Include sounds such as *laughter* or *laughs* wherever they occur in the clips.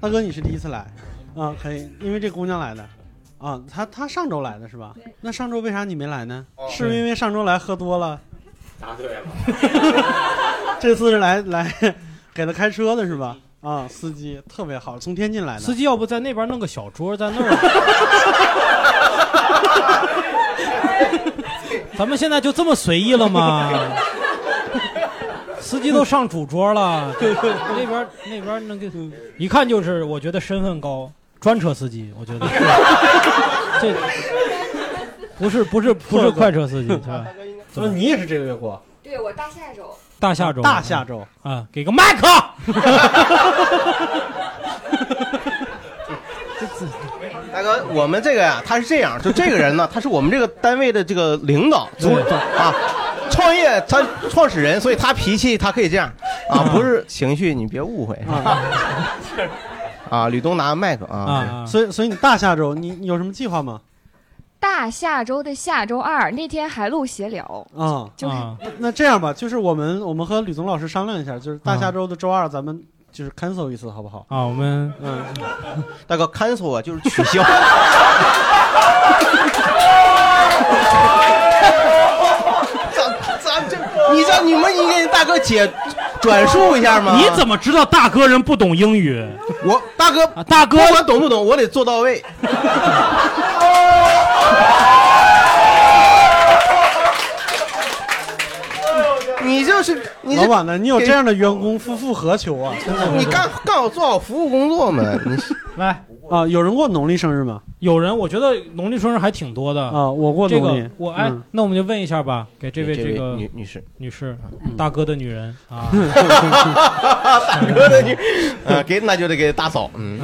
大哥你是第一次来，啊，可以，因为这姑娘来的，啊，她她上周来的是吧？那上周为啥你没来呢？哦是因为上周来喝多了？答对了。*laughs* 这次是来来给他开车的是吧？啊，司机特别好，从天津来的。司机要不在那边弄个小桌，在那儿。*laughs* 咱们现在就这么随意了吗？司机都上主桌了，*laughs* 那边那边那个一看就是，我觉得身份高，专车司机，我觉得是。*laughs* 这不是不是不是快车司机是吧？*laughs* 怎么？你也是这个月过？对我大下周，大下周，大下周。啊，给个麦克。大哥，我们这个呀，他是这样，就这个人呢，他是我们这个单位的这个领导，组啊，创业他创始人，所以他脾气他可以这样。啊，不是情绪，你别误会。*laughs* 啊。吕东拿麦克啊，所以所以你大下周你你有什么计划吗？大下周的下周二那天还录闲聊，啊，就是那那这样吧，就是我们我们和吕总老师商量一下，就是大下周的周二咱们就是 cancel 一次，好不好？啊，我们嗯，大哥 cancel 啊，就是取消。*laughs* 你让你们你给大哥解转述一下吗？你怎么知道大哥人不懂英语？我大哥，大哥，不管懂不懂，我得做到位。*laughs* 你就是你老板呢？你有这样的员工，夫复何求啊？你干干好做好服务工作嘛？你来啊，有人过农历生日吗？有人，我觉得农历生日还挺多的。啊。我过这农历。个，我哎嗯，那我们就问一下吧，给这位这位个女女士，女士，大哥的女人啊，*laughs* 大哥的女，呃，给那就得给大嫂，嗯，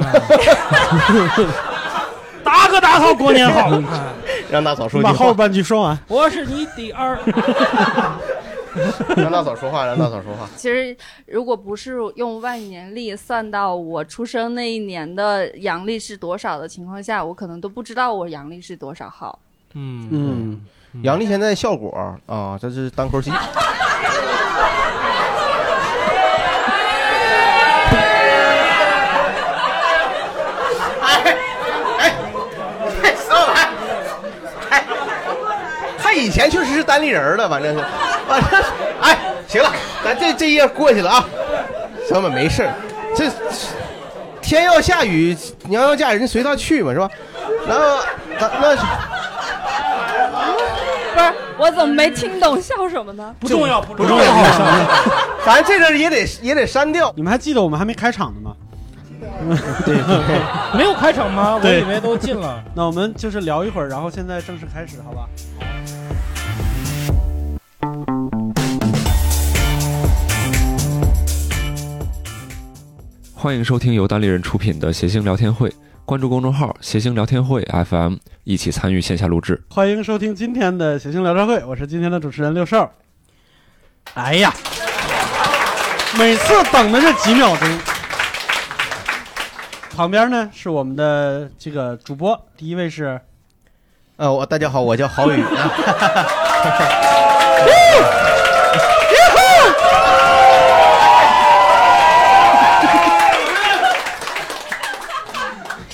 大哥大嫂过年好，*laughs* 让大嫂说你句话，把后半句说完。我是你第二。*laughs* *laughs* 让大嫂说话，让大嫂说话。其实如果不是用万年历算到我出生那一年的阳历是多少的情况下，我可能都不知道我阳历是多少号。嗯嗯，阳历现在效果啊，这是单口喜。*laughs* 以前确实是单立人儿的，反正是，*laughs* 反正哎，行了，咱这这一页过去了啊，小们没事儿，这天要下雨，娘要嫁人随他去嘛，是吧？然后那那。不是，我怎么没听懂笑什么呢？不重要，不重要，*laughs* 反正这阵也得也得删掉。你们还记得我们还没开场呢吗？对 *laughs* 对，没有开场吗？我以为都进了。那我们就是聊一会儿，然后现在正式开始，好吧？欢迎收听由单立人出品的谐星聊天会，关注公众号“谐星聊天会 FM”，一起参与线下录制。欢迎收听今天的谐星聊天会，我是今天的主持人六少。哎呀，每次等的这几秒钟，旁边呢是我们的这个主播，第一位是，呃，我大家好，我叫郝宇。*laughs* *laughs* *laughs*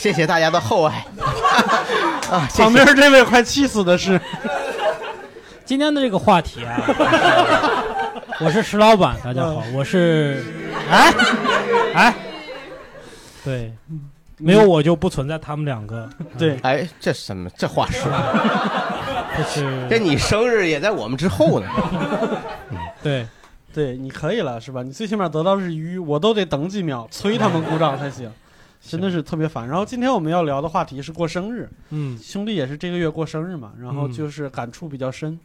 谢谢大家的厚爱。*laughs* 啊！谢谢。旁边这位快气死的是，今天的这个话题啊，*laughs* 我是石老板，大家好，我是哎？哎，对，没有我就不存在他们两个。对，哎，这什么这话说，*laughs* 这是这你生日也在我们之后呢。对，对，你可以了是吧？你最起码得到的是鱼，我都得等几秒，催他们鼓掌才行。真的是特别烦。然后今天我们要聊的话题是过生日，嗯，兄弟也是这个月过生日嘛，然后嗯就是感触比较深。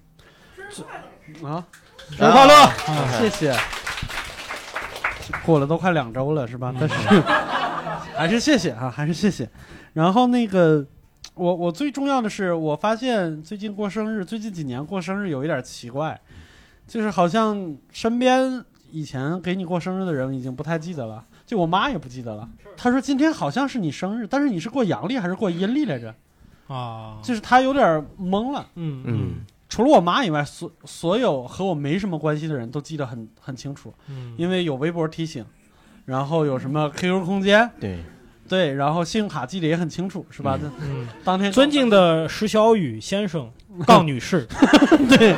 这啊，生日快乐啊谢谢。过了都快两周了是吧？但是还是谢谢啊，还是谢谢。然后那个，我我最重要的是，我发现最近过生日，最近几年过生日有一点奇怪，就是好像身边以前给你过生日的人已经不太记得了，就我妈也不记得了。她说今天好像是你生日，但是你是过阳历还是过阴历来着？啊，就是她有点懵了。嗯嗯，除了我妈以外，所所有和我没什么关系的人都记得很很清楚，嗯因为有微博提醒，然后有什么 QQ 空间，对，对，然后信用卡记得也很清楚，是吧？这嗯，当天尊敬的石小雨先生、*laughs* 杠女士，*laughs* 对，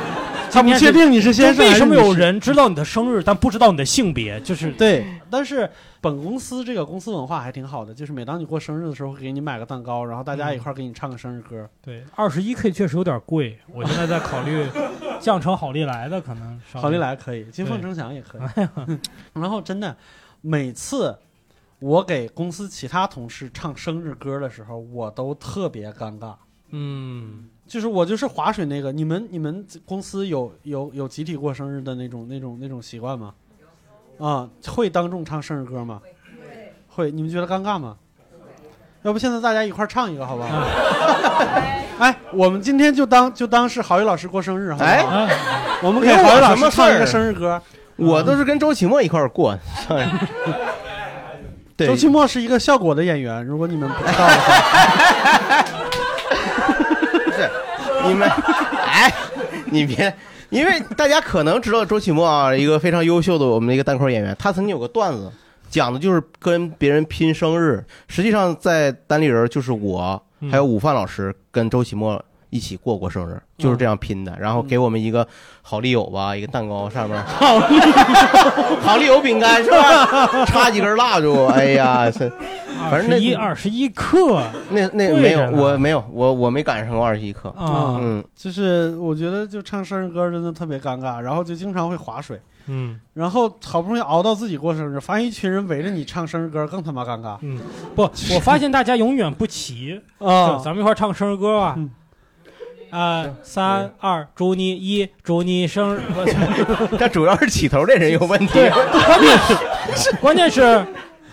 他不确定你是先生为什么有人知道你的生日，但不知道你的性别？*laughs* 就是对，但是本公司这个公司文化还挺好的，就是每当你过生日的时候，会给你买个蛋糕，然后大家一块儿给你唱个生日歌。对，二十一 K 确实有点贵，我现在在考虑降成好利来的，可能好利来可以，金凤呈祥也可以。然后真的，每次我给公司其他同事唱生日歌的时候，我都特别尴尬。嗯，就是我就是划水那个，你们你们公司有有有集体过生日的那种那种那种习惯吗？啊，会当众唱生日歌吗？会，你们觉得尴尬吗？要不现在大家一块儿唱一个好不好？*laughs* 哎，我们今天就当就当是郝宇老师过生日，好不好？哎啊，我们给郝宇老师唱一个生日歌。我都是跟周奇墨一块儿过。对，*laughs* 周奇墨是一个效果的演员，如果你们不知道的话，*laughs* 是你们，*laughs* 哎，你别，因为大家可能知道周启墨啊，一个非常优秀的我们的一个单口演员，他曾经有个段子，讲的就是跟别人拼生日。实际上在单立人就是我嗯还有午饭老师跟周启墨一起过过生日，就是这样拼的。然后给我们一个好丽友吧，一个蛋糕 *laughs* 上面好丽好丽友饼干是吧？*laughs* 插几根蜡烛，哎呀，这反正那二十一二十一克那那没有我没有，我我没赶上过二十一克。啊，嗯，就是我觉得就唱生日歌真的特别尴尬，然后就经常会划水。嗯然后好不容易熬到自己过生日，发现一群人围着你唱生日歌，更他妈尴尬嗯，不，我发现大家永远不齐，啊！咱们一块唱生日歌吧嗯。啊，三二，祝你一，祝你生日。*laughs* 不但主要是起头这人有问题。对，关键是关键是，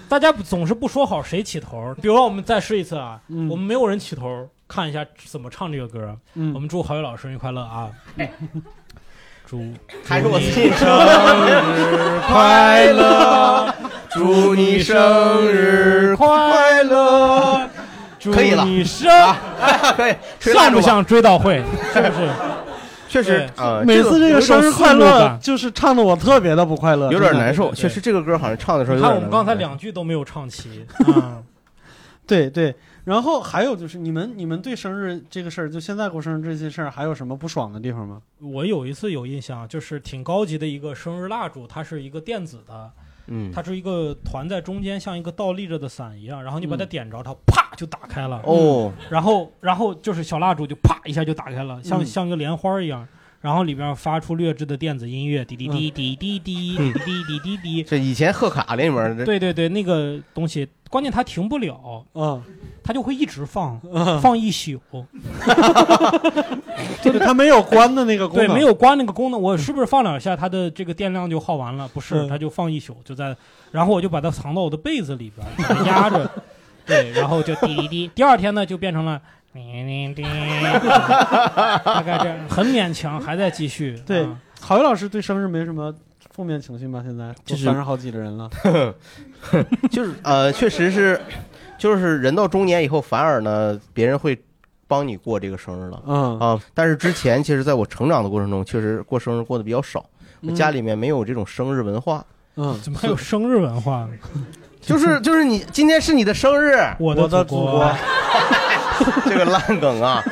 大家总是不说好谁起头。比如说，我们再试一次啊，嗯我们没有人起头，看一下怎么唱这个歌。嗯我们祝郝宇老师生日快乐啊！祝还是我自己生日快乐，祝你生日快乐！祝可以了你生啊，*laughs* 可以？像不像追悼会？是不是？*laughs* 确实每次这个生日快乐，就是唱的我特别的不快乐，有点难受。确实，这个歌好像唱的时候你有点难受。看我们刚才两句都没有唱齐啊。*laughs* 对对，然后还有就是你们你们对生日这个事儿，就现在过生日这些事儿，还有什么不爽的地方吗？我有一次有印象，就是挺高级的一个生日蜡烛，它是一个电子的，嗯，它是一个团在中间，像一个倒立着的伞一样，然后你把它嗯。点着，它啪就打开了，哦，然后然后就是小蜡烛就啪一下就打开了，像、嗯。像一个莲花一样。然后里边发出劣质的电子音乐，滴滴滴滴滴滴嗯滴滴滴滴滴。这以前贺卡里面的，对对对，那个东西，关键它停不了，嗯，它就会一直放，啊放一宿。*laughs* 就是它没有关的那个功能对，没有关那个功能，我是不是放两下，它的这个电量就耗完了？不是，嗯它就放一宿，就在，然后我就把它藏到我的被子里边，把它压着，*laughs* 对，然后就滴滴滴。第二天呢，就变成了叮叮叮，大概这样，很勉强，还在继续。*laughs* 对啊郝宇老师对生日没什么负面情绪吗？现在都就是三十好几的人了，*laughs* 就是呃，确实是，就是人到中年以后，反而呢，别人会帮你过这个生日了。嗯，啊，但是之前其实在我成长的过程中，确实过生日过得比较少，我家里面没有这种生日文化。嗯，怎么还有生日文化呢？*laughs* 就是就是你今天是你的生日，我我的祖祖国，*laughs* 这个烂梗啊，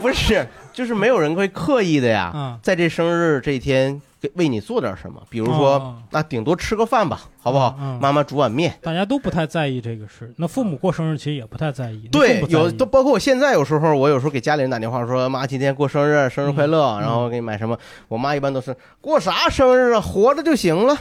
不是，就是没有人会刻意的呀，嗯在这生日这一天给为你做点什么，比如说哦那顶多吃个饭吧，好不好？妈妈煮碗面。大家都不太在意这个事。那父母过生日其实也不太在意，对有都包括我现在有时候，我有时候给家里人打电话说妈今天过生日，生日快乐，嗯然后给你买什么。我妈一般都是过啥生日啊，活着就行了，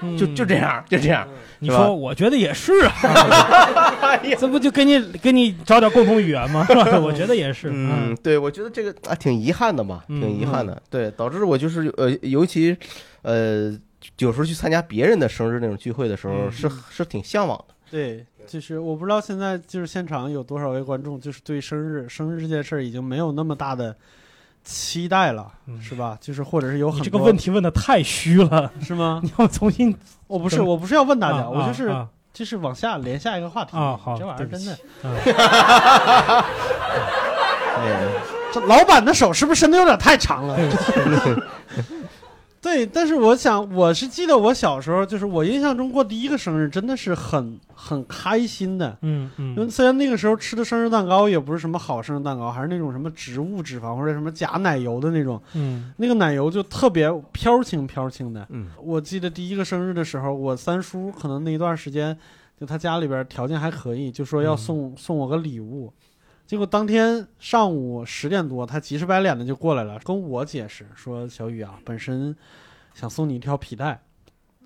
嗯就就这样，就这样。你说，我觉得也是啊。这不就给你给你找点共同语言吗？*laughs* 是吧？我觉得也是。嗯，，对，我觉得这个啊挺遗憾的吧，嗯挺遗憾的。对，导致我就是呃，尤其呃，有时候去参加别人的生日那种聚会的时候，嗯是是挺向往的。对，就是我不知道现在就是现场有多少位观众，就是对生日生日这件事儿已经没有那么大的期待了，嗯。是吧？就是或者是有很多这个问题问的太虚了，*laughs* 是吗？*laughs* 你要重新我不是，我不是要问大家，啊我就是、啊就是往下连下一个话题。啊好这玩意儿真的，*laughs* 这老板的手是不是伸的有点太长了？对，但是我想，我是记得我小时候，就是我印象中过第一个生日，真的是很很开心的。嗯因为嗯虽然那个时候吃的生日蛋糕也不是什么好生日蛋糕，还是那种什么植物脂肪或者什么假奶油的那种，嗯那个奶油就特别飘轻飘轻的。嗯，我记得第一个生日的时候，我三叔可能那一段时间，就他家里边条件还可以，就说要嗯送、送我个礼物。结果当天上午十点多，他急赤白脸的就过来了，跟我解释说：“小雨啊，本身想送你一条皮带，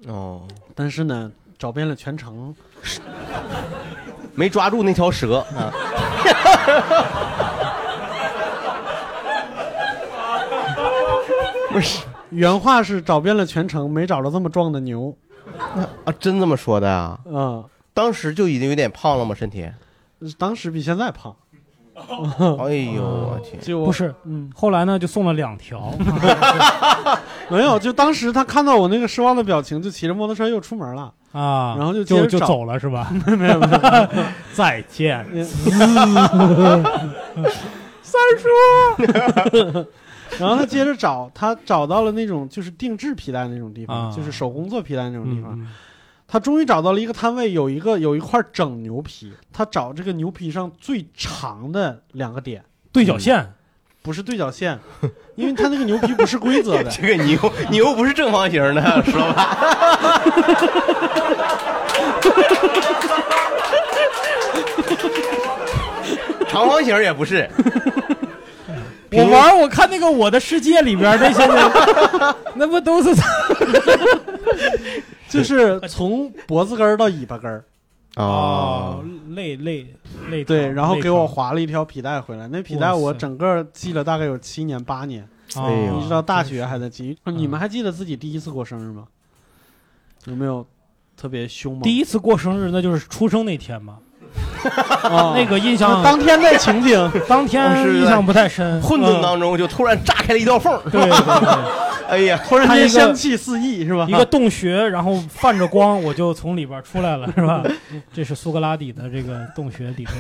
哦，但是呢，找遍了全城，*laughs* 没抓住那条蛇啊。*laughs* 不是原话是找遍了全城，没找着这么壮的牛。啊，真这么说的啊？嗯，当时就已经有点胖了吗？身体？当时比现在胖。*laughs* 哎呦我天！就不是，嗯，后来呢就送了两条，*laughs* *laughs* 没有，就当时他看到我那个失望的表情，就骑着摩托车又出门了。啊，然后就接就就走了是吧？没有没有，再见，三叔。然后他接着找，他找到了那种就是定制皮带那种地方，啊。就是手工做皮带那种地方。嗯他终于找到了一个摊位，有一个有一块整牛皮，他找这个牛皮上最长的两个点，对角线，不是对角线，因为他那个牛皮不是规则的。*laughs* 这个牛牛不是正方形的，石老板。*laughs* 长方形也不是，我玩我看那个《我的世界》里边那些人，*laughs* 那不都是就是 *laughs* 从脖子根儿到尾巴根儿，哦，累累累对，然后给我划了一条皮带回来。那皮带我整个系了大概有七年八年，长哎呦一直到大学还在系。嗯你们还记得自己第一次过生日吗？有没有特别凶吗？第一次过生日那就是出生那天嘛，啊 *laughs* 那个印象当天的情景，*laughs* 当天印象不太深，混沌当中就突然炸开了一道缝儿。对对对，*laughs* 哎呀，突然间香气四溢，是吧？一个洞穴，然后泛着光，我就从里边出来了，是吧？这是苏格拉底的这个洞穴理论。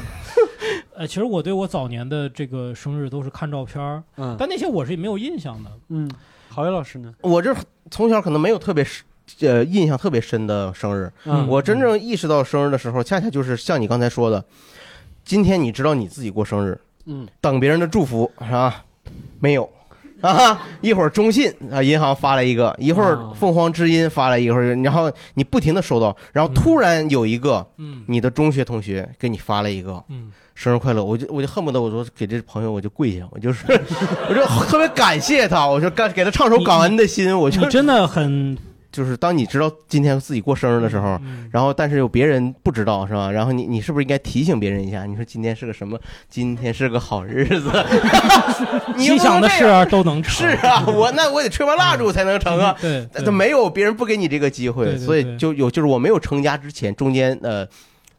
呃，其实我对我早年的这个生日都是看照片儿，嗯但那些我是没有印象的。嗯，郝宇老师呢？我这从小可能没有特别深呃印象特别深的生日，嗯我真正意识到生日的时候，恰恰就是像你刚才说的，今天你知道你自己过生日，嗯等别人的祝福是吧？没有。啊！一会儿中信啊，银行发来一个，一会儿啊凤凰之音发来一个，然后你不停的收到，然后突然有一个嗯你的中学同学给你发了一个嗯，生日快乐，我就我就恨不得我说给这朋友我就跪下，我就是 *laughs* 我就特别感谢他，我说干给他唱首感恩的心，我就你真的很就是当你知道今天自己过生日的时候，嗯然后但是有别人不知道是吧？然后你你是不是应该提醒别人一下？你说今天是个什么？今天是个好日子，*laughs* 你心想的事都能成。是啊，我那我得吹完蜡烛才能成啊。对，没有别人不给你这个机会，所以就有就是我没有成家之前，中间呃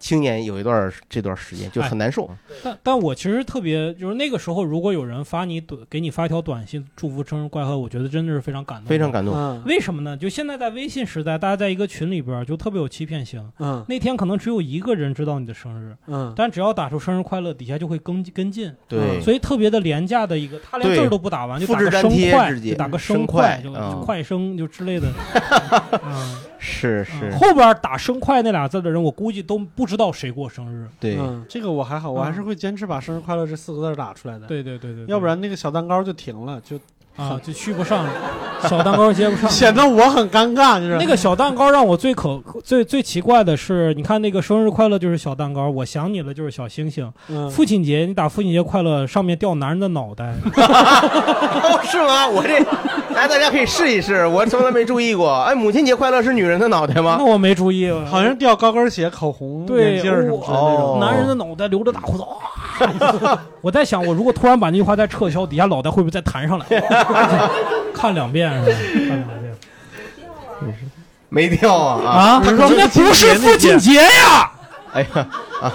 青年有一段这段时间就很难受。但但我其实特别就是那个时候，如果有人发你短给你发一条短信祝福生日快乐，我觉得真的是非常感动，非常。感动。嗯为什么呢？就现在在微信时代，大家在一个群里边就特别有欺骗性。嗯那天可能只有一个人知道你的生日，嗯但只要打出生日快乐，底下就会跟跟进，对，所以特别的廉价的一个，他连字儿都不打完，就打个生快，就打个生快，就快嗯就快生就之类的。*laughs* 嗯，是是，嗯后边打生快那俩字的人，我估计都不知道谁过生日。对，嗯，这个我还好，我还是会坚持把“生日快乐”这四个字打出来的。，对对对对，对要不然那个小蛋糕就停了，就 *laughs* 啊就续不上，小蛋糕接不上。显得我很尴尬，就是那个小蛋糕让我最可最最奇怪的是，你看那个生日快乐就是小蛋糕，我想你了就是小星星。嗯父亲节你打父亲节快乐，上面掉男人的脑袋，哦，*laughs* *laughs* 是吗？我这，来大家可以试一试，我从来没注意过。*laughs* 哎，母亲节快乐是女人的脑袋吗那？我没注意，好像掉高跟鞋、口红、眼镜儿什么之类的那哦种。男人的脑袋留着大胡子，哇！我在想，我如果突然把那句话再撤销，底下脑袋会不会再弹上来？*laughs* 看两遍是吧？看两遍没掉啊啊！啊！他说今天不是父亲节呀！哎呀啊，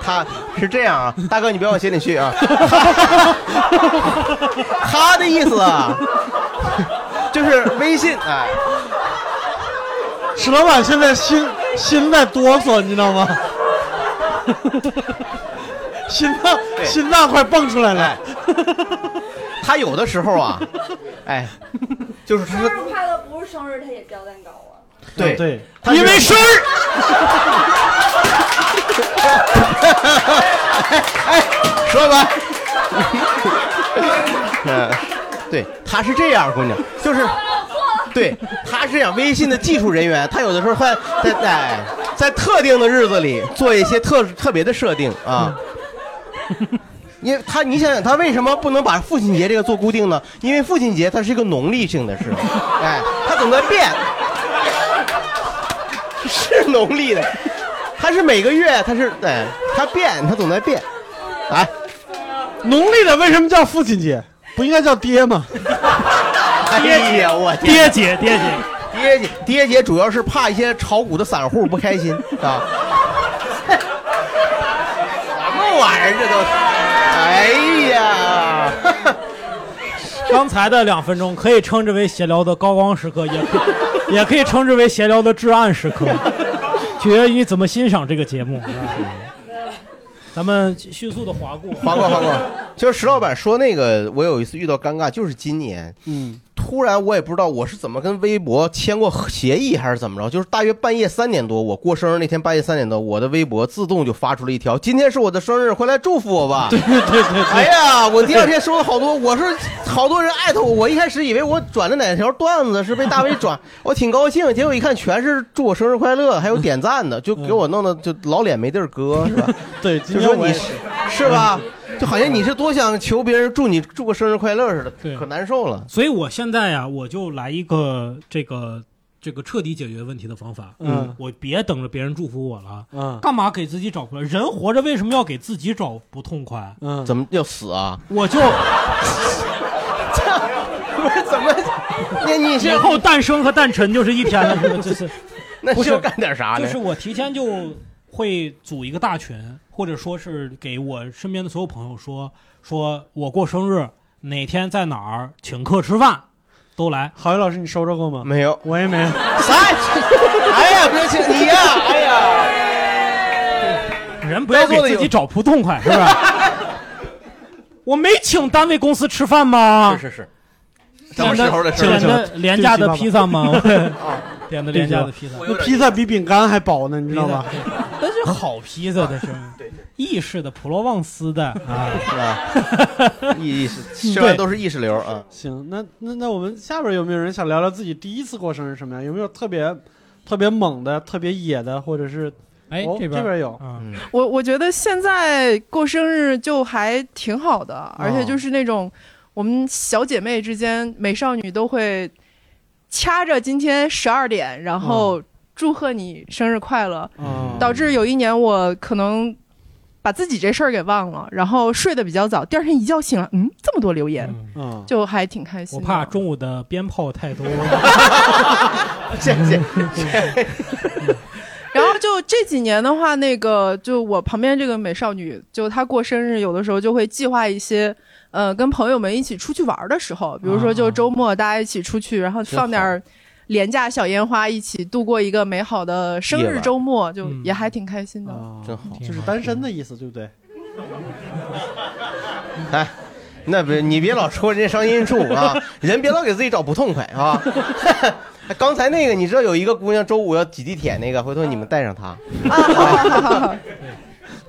他是这样啊，大哥你别往心里去啊。*laughs* 他的意思啊，就是微信哎，史老板现在心心在哆嗦，你知道吗？*laughs* 心脏心脏快蹦出来了哎。他有的时候啊，*laughs* 哎，就是他是快乐不是生日他也交蛋糕啊。对对，因为生日，*laughs* 哎说吧。嗯，对，他是这样，姑娘，就是，对，他是这样。微信的技术人员，他有的时候会在在在特定的日子里做一些特特别的设定啊。因为他，你想想，他为什么不能把父亲节这个做固定呢？因为父亲节它是一个农历性的事，哎，它总在变，是农历的，它是每个月，它是哎，它变，它总在变，哎，农历的为什么叫父亲节？不应该叫爹吗？爹姐，我天爹姐爹姐，爹姐爹姐主要是怕一些炒股的散户不开心啊。什么玩意儿这都？哎呀，*laughs* 刚才的两分钟可以称之为闲聊的高光时刻，也可 *laughs* 也可以称之为闲聊的至暗时刻，取决于你怎么欣赏这个节目。咱们迅速的划过，划过划过，*laughs* 就是石老板说那个，我有一次遇到尴尬，就是今年，嗯，突然我也不知道我是怎么跟微博签过协议还是怎么着，就是大约半夜三点多，我过生日那天半夜三点多，我的微博自动就发出了一条：“今天是我的生日，快来祝福我吧。”对对对对，哎呀，我第二天收了好多，我是好多人艾特我，我一开始以为我转的哪条段子是被大 V 转，我挺高兴，结果一看全是祝我生日快乐，还有点赞的，就给我弄的就老脸没地儿搁，是吧？*laughs* 对，就说你是是吧？就好像你是多想求别人祝你祝个生日快乐似的，对可难受了。所以我现在呀，我就来一个这个这个彻底解决问题的方法。嗯我别等着别人祝福我了，嗯干嘛给自己找不人活着为什么要给自己找不痛快？嗯，怎么要死啊？我就 *laughs* 不是怎么？*laughs* 你你以后诞生和诞辰就是一天了，是吧？就是 *laughs* 那是要干点啥呢？就是我提前就会组一个大群，或者说是给我身边的所有朋友说，说我过生日哪天在哪儿请客吃饭，都来。郝宇老师，你收着过吗？没有我也没有。*laughs* 啥？哎呀，别请你呀！哎呀，*laughs* 人不要给自己找不痛快，是吧？*laughs* 我没请单位公司吃饭吗？是是是，什么时候的事儿？点的廉价的披萨吗？啊点的廉价的披萨，那披萨比饼干还薄呢，你知道吗？*laughs* 那是好披萨，这是。*laughs* 对意式的普罗旺斯的。啊。是吧？意意识，*laughs* 吃完都是意识流啊。行，那那那我们下边有没有人想聊聊自己第一次过生日什么样？有没有特别特别猛的、特别野的，或者是哎，哦这边这边有。我我觉得现在过生日就还挺好的，而且就是那种我们小姐妹之间，美少女都会掐着今天十二点，然后祝贺你生日快乐，啊？导致有一年我可能把自己这事儿给忘了，然后睡得比较早，第二天一觉醒来，嗯，这么多留言，嗯嗯，就还挺开心。我怕中午的鞭炮太多。*laughs* 谢谢。*laughs* *laughs* 就这几年的话，那个就我旁边这个美少女，就她过生日，有的时候就会计划一些，呃，跟朋友们一起出去玩的时候，比如说就周末大家一起出去，然后放点儿廉价小烟花，一起度过一个美好的生日周末，就嗯也还挺开心的。啊，真好就是单身的意思，对不对？*laughs* 哎，那别你别老戳人家伤心处啊，人别老给自己找不痛快啊。*laughs* *laughs* 刚才那个，你知道有一个姑娘周五要挤地铁那个，回头你们带上她。*laughs*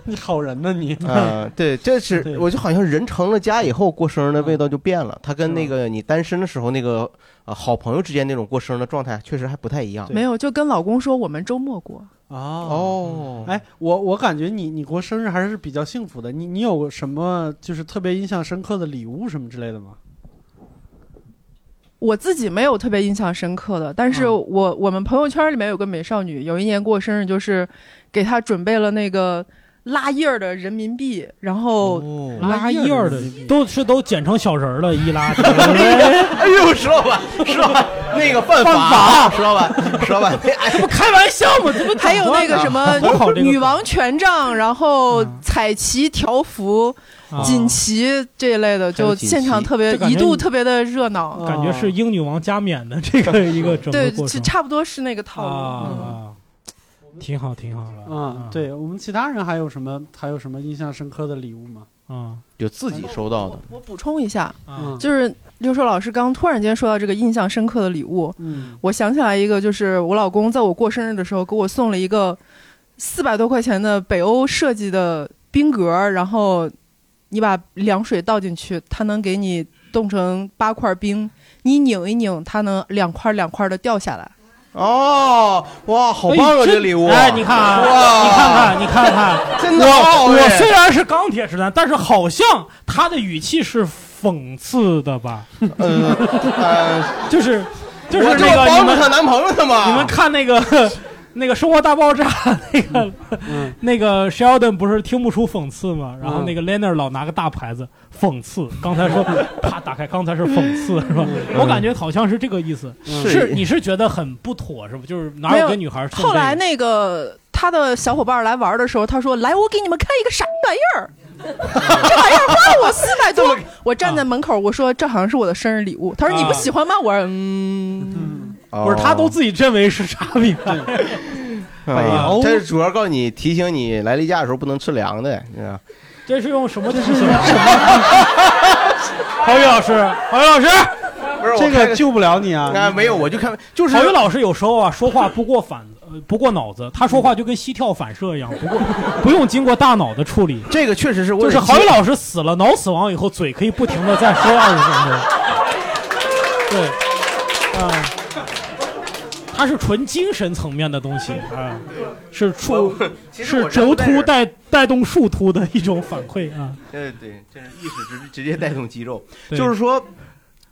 你好人呢你？嗯，对，这是 *laughs* 我就好像人成了家以后过生日的味道就变了，他跟那个你单身的时候那个呃好朋友之间那种过生日的状态确实还不太一样。没有，就跟老公说我们周末过。哦，哦，哎，我我感觉你你过生日还是比较幸福的。你你有什么就是特别印象深刻的礼物什么之类的吗？我自己没有特别印象深刻的，但是嗯。我、我们朋友圈里面有个美少女，有一年过生日，就是给她准备了那个拉印儿的人民币，然后、哦。拉印儿的都是都剪成小人儿了，一拉。*laughs* 哎呦，石老板，石老板，那个犯法，石老板，石老板，*laughs* 哎，这不开玩笑吗？这不还有那个什么女王权杖，然后嗯。彩旗条幅、啊锦旗这一类的，就现场特别一度特别的热闹。哦感觉是英女王加冕的这个一个整对个过，差不多是那个套路。嗯啊。挺好，挺好的。嗯，，对我们其他人还有什么还有什么印象深刻的礼物吗？嗯有自己收到的，我补充一下，就是六叔老师刚突然间说到这个印象深刻的礼物，嗯我想起来一个，就是我老公在我过生日的时候给我送了一个四百多块钱的北欧设计的冰格，然后你把凉水倒进去，它能给你冻成八块冰，你拧一拧，它能两块两块的掉下来。哦，哇，好棒啊！哎这个礼物，哎，你看啊，哇你看看，你看看，*laughs* 真的好我虽然是钢铁直男，但是好像他的语气是讽刺的吧？呃 *laughs* 呃，就是就是我那个你们帮助她男朋友的嘛。你们看那个那个《生活大爆炸》*laughs* 那个嗯 *laughs* 那个 Sheldon 不是听不出讽刺吗？然后嗯那个 Leonard 老拿个大牌子讽刺，刚才说啪打开，刚才是讽刺是吧？我感觉好像是这个意思，嗯是你是觉得很不妥是吧？就是哪有有跟女孩送这个后来那个他的小伙伴来玩的时候，他说：“来，我给你们看一个啥玩意儿。”这玩意儿花了我四百多，我站在门口，我说这好像是我的生日礼物。他说你不喜欢吗？我说嗯，不是他都自己认为是啥品牌？哎呀欧，这是主要告诉你提醒你来例假的时候不能吃凉的，你知道这是用什么提醒？*laughs* 郝宇老师，郝宇老师，不是这个救不了你啊！啊，没有，我就看就是郝宇老师有时候啊说话不过反呃不过脑子，他说话就跟膝跳反射一样，不过 *laughs* 不用经过大脑的处理。这个确实是我就是郝宇老师死了，脑死亡以后，嘴可以不停的再说二十分钟。对，啊、它是纯精神层面的东西啊，是触是轴突带带动树突的一种反馈啊。对对，这是意识直直接带动肌肉。就是说，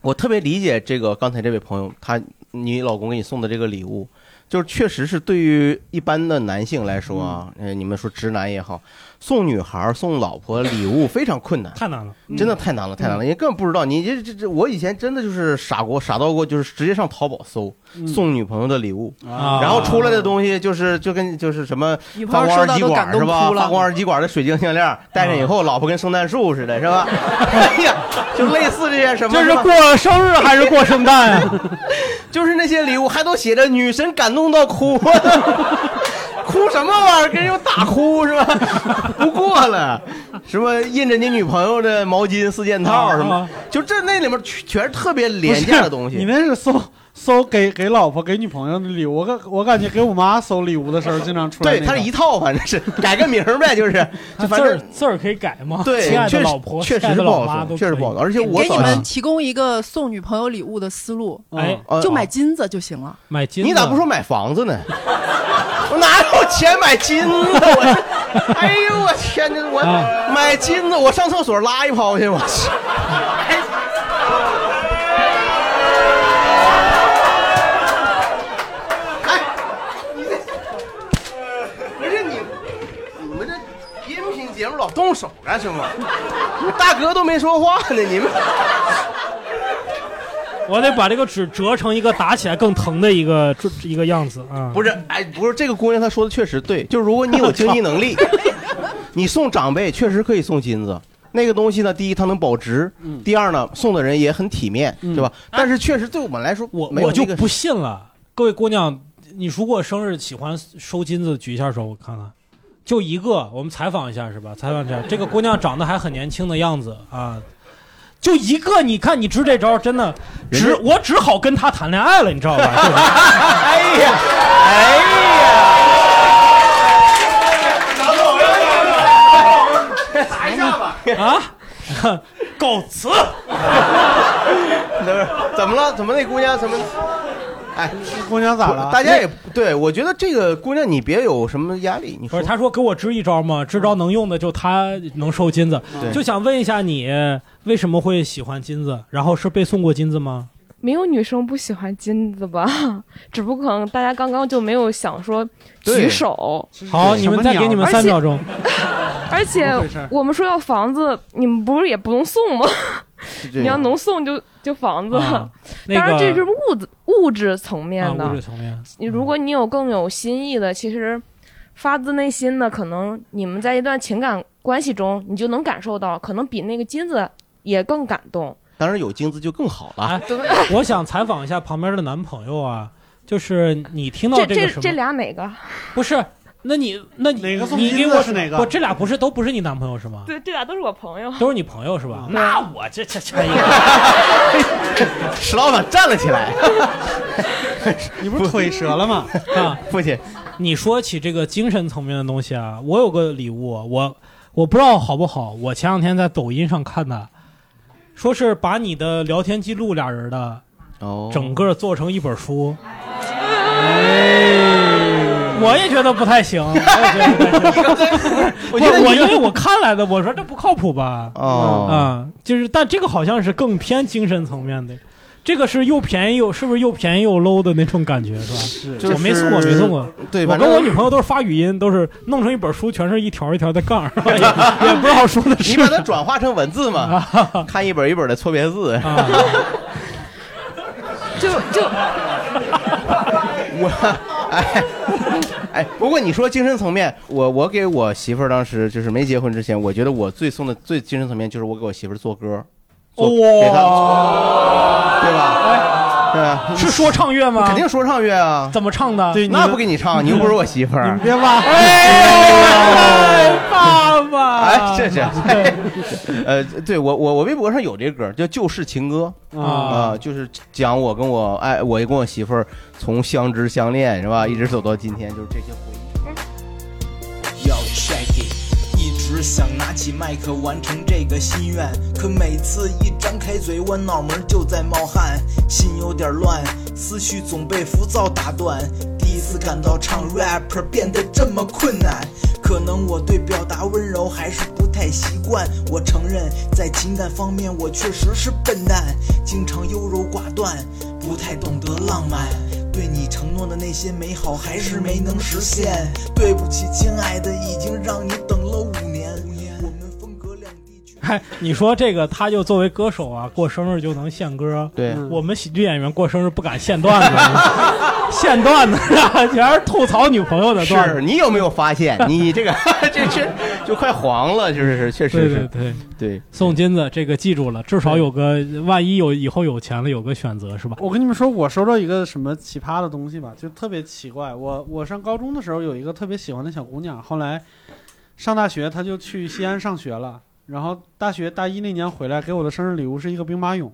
我特别理解这个刚才这位朋友，他你老公给你送的这个礼物，就是确实是对于一般的男性来说啊，呃，你们说直男也好，送女孩送老婆礼物非常困难。太难了，真的太难了，太难了！你根本不知道，你这这这，我以前真的就是傻过，傻到过，就是直接上淘宝搜送女朋友的礼物，啊然后出来的东西就是就跟就是什么发光二极管是吧？发光二极管的水晶项链，戴上以后，老婆跟圣诞树似的，是吧？*laughs* 哎呀，就类似这些什么，吧这是过生日还是过圣诞啊？*laughs* 就是那些礼物还都写着女神感动到哭，*laughs* 哭什么玩意儿？跟人又打哭是吧？*laughs* 不过了，什么印着你女朋友的毛巾四件套什么啊，就这那里面全全是特别廉价的东西。你那是搜搜给给老婆给女朋友的礼物，我感我感觉给我妈搜礼物的时候经常出来、那对，个。它是一套，反正是改个名儿呗，就是就反字儿正字儿可以改吗？对亲爱，确实的老婆，确实不好送，老妈都可以确实不好说。而且我给你们提供一个送女朋友礼物的思路，哎，呃就买金子就行了。买金子，你咋不说买房子呢？我哪有钱买金子？我这，哎呦我天哪！我啊买金子，我上厕所拉一泡去，我去。哎，你这，不是你，你们这音频节目老动手干什么？大哥都没说话呢，你们。*laughs* 我得把这个纸折成一个打起来更疼的一个一个样子啊！不是，哎，不是这个姑娘她说的确实对，就是如果你有经济能力，*laughs* 你送长辈确实可以送金子。那个东西呢，第一它能保值，第二呢送的人也很体面，对吧？但是确实对我们来说，我就不信了，各位姑娘，你如果生日喜欢收金子，举一下手，我看看。就一个，我们采访一下是吧？采访一下，*laughs* 这个姑娘长得还很年轻的样子啊，就一个，你看你支这招真的，只我只好跟她谈恋爱了，你知道吧？*laughs* 就是哎呀，哎呀，打一下吧。啊，*laughs* 告辞。怎么了？怎么那姑娘怎么？哎，姑娘咋了？大家也对，我觉得这个姑娘你别有什么压力。你说不是，他说给我支一招嘛，支招能用的就他能收金子，对就想问一下你为什么会喜欢金子，然后是被送过金子吗？没有女生不喜欢金子吧？*laughs* 只不过可能大家刚刚就没有想说举手，好，你们再给你们三秒钟。而且 *laughs* 我们说要房子，你们不是也不能送吗？*laughs* 你要能送就就房子。啊，那当然这是个物质物质层面的，啊物质层面，你如果你有更有新意的，其实发自内心的，可能你们在一段情感关系中，你就能感受到，可能比那个金子也更感动。当然有金子就更好了。哎，我想采访一下旁边的男朋友啊，就是你听到这这个什么？这这俩哪个？不是？那你那你哪个送你给我子是哪个不，这俩不是都不是你男朋友是吗？对，这俩都是我朋友。都是你朋友是吧？嗯那我这这这 *laughs* 石老板站了起来，*laughs* 你不是腿折了吗？啊！父亲，你说起这个精神层面的东西啊，我有个礼物，我我不知道好不好。我前两天在抖音上看的，说是把你的聊天记录俩人的哦整个做成一本书。*laughs* 我也觉得不太行，我也觉得不太行。*laughs* *laughs* 我觉得我因为我看来的，我说这不靠谱吧？哦啊，就是，但这个好像是更偏精神层面的，这个是又便宜又是不是又便宜又 low 的那种感觉是吧？是就是我没送过，没送过。对，我跟我女朋友都是发语音，都是弄成一本书，全是一条一条的杠，*laughs* 也也不知道说的是你把它转化成文字嘛，看一本一本的错别字。啊。就就我哎哎，不过你说精神层面，我我给我媳妇儿当时就是没结婚之前，我觉得我最送的最精神层面就是我给我媳妇儿做歌，做给她对吧？对吧？是说唱乐吗？肯定说唱乐啊，怎么唱的？对，那不给你唱，你又不是我媳妇儿。别骂。哎，爸爸，哎，这是，呃，对我我我微博上有这歌，叫《旧事情歌》啊啊，就是讲我跟我爱我跟我媳妇儿从相知相恋是吧，一直走到今天，就是这些回忆。要 check it，一直想拿起麦克完成这个心愿，可每次一张开嘴，我脑门就在冒汗，心有点乱，思绪总被浮躁打断。第一次感到唱 rapper 变得这么困难，可能我对表达温柔还是不太习惯。我承认，在情感方面我确实是笨蛋，经常优柔寡断，不太懂得浪漫。对你承诺的那些美好还是没能实现，对不起，亲爱的，已经让你等哎，*laughs* 你说这个，他就作为歌手啊，过生日就能献歌。对，我们喜剧演员过生日不敢献段子，*laughs* 献段子全是吐槽女朋友的段子。是你有没有发现，你这个 *laughs* 这这就快黄了，就是是确实是对对，对。送金子这个记住了，至少有个万一有以后有钱了，有个选择是吧？我跟你们说，我收到一个什么奇葩的东西吧，就特别奇怪。我我上高中的时候有一个特别喜欢的小姑娘，后来上大学她就去西安上学了，然后大学大一那年回来给我的生日礼物是一个兵马俑。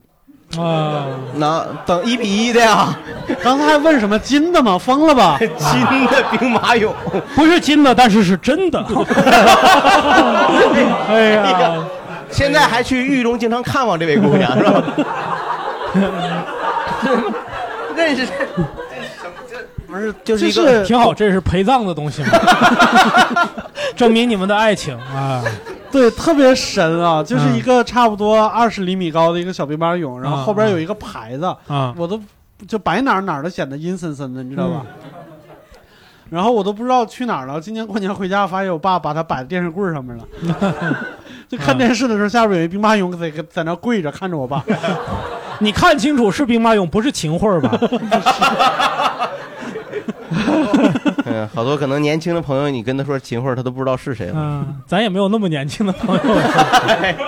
啊，那等一比一的呀，*laughs* 刚才还问什么金的吗？疯了吧？*laughs* 金的兵马俑，不是金的，但是是真的。*laughs* 哎呀，现在还去狱中经常看望这位姑娘是吧？认识这不是就是一个挺好，这是陪葬的东西嘛，证明你们的爱情啊。*laughs* 对，特别神啊，就是一个差不多二十厘米高的一个小兵马俑，然后后边有一个牌子，啊，我都就摆哪儿哪儿都显得阴森森的，你知道吧？然后我都不知道去哪儿了。今年过年回家，发现我爸把它摆在电视柜上面了。*laughs* 就看电视的时候，下边有一兵马俑在在那跪着看着我爸。*laughs* 你看清楚是兵马俑，不是秦桧吧？*laughs* 嗯，好多可能年轻的朋友，你跟他说秦桧，他都不知道是谁了。嗯，咱也没有那么年轻的朋友，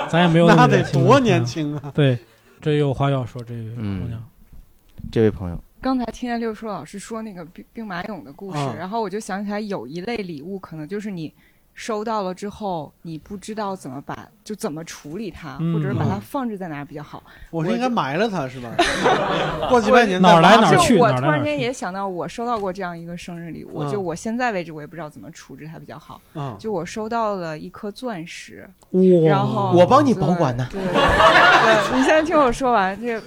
咱也没有么那得年轻的多年轻啊！*laughs* 对，这有话要说，这位姑嗯娘。这位朋友，刚才听见六叔老师说那个兵兵马俑的故事，啊然后我就想起来有一类礼物，可能就是你收到了之后，你不知道怎么把就怎么处理它，嗯或者是把它放置在哪儿比较好。我是应该埋了它是吧？*laughs* 过几百年哪儿来哪儿去就我突然间也想到，我收到过这样一个生日礼物，嗯就我现在为止我也不知道怎么处置它比较好。啊！就我收到了一颗钻石，哇然后我帮你保管呢对，对对，你先听我说完，这个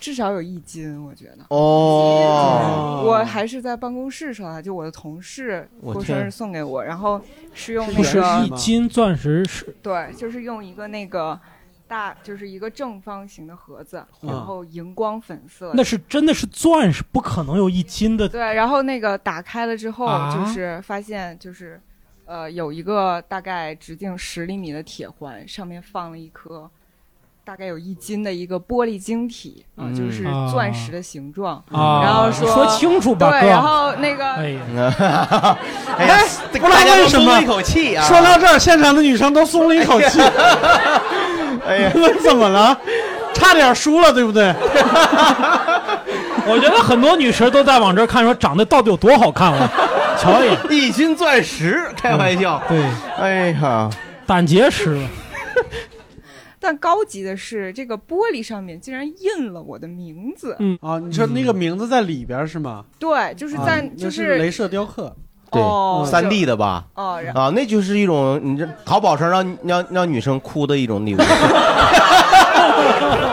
至少有一斤，我觉得。哦，我还是在办公室收到的，就我的同事过生日送给我，然后是用是不是那个一斤钻石是？对，就是用一个那个大，就是一个正方形的盒子，然后荧光粉色。那是真的是钻石，不可能有一斤的。对，然后那个打开了之后，啊？就是发现就是，呃，有一个大概直径十厘米的铁环，上面放了一颗大概有一斤的一个玻璃晶体啊、嗯就是钻石的形状。啊，然后说说清楚吧，对，然后那个、哎呀，*laughs* 哎呀，不知道大家都为什么松了一口气啊！说到这儿，现场的女生都松了一口气。哎呀，*laughs* 怎么了？差点输了，对不对？*laughs* 我觉得很多女神都在往这儿看，说长得到底有多好看，我瞧一眼。一斤钻石，开玩笑。对，哎呀，胆结石了。但高级的是，这个玻璃上面竟然印了我的名字。嗯啊，你说那个名字在里边是吗？对，就是啊在、那就是镭射雕刻。对哦，三 D 的吧？哦，然啊，那就是一种你这淘宝上让让让女生哭的一种礼物。*laughs*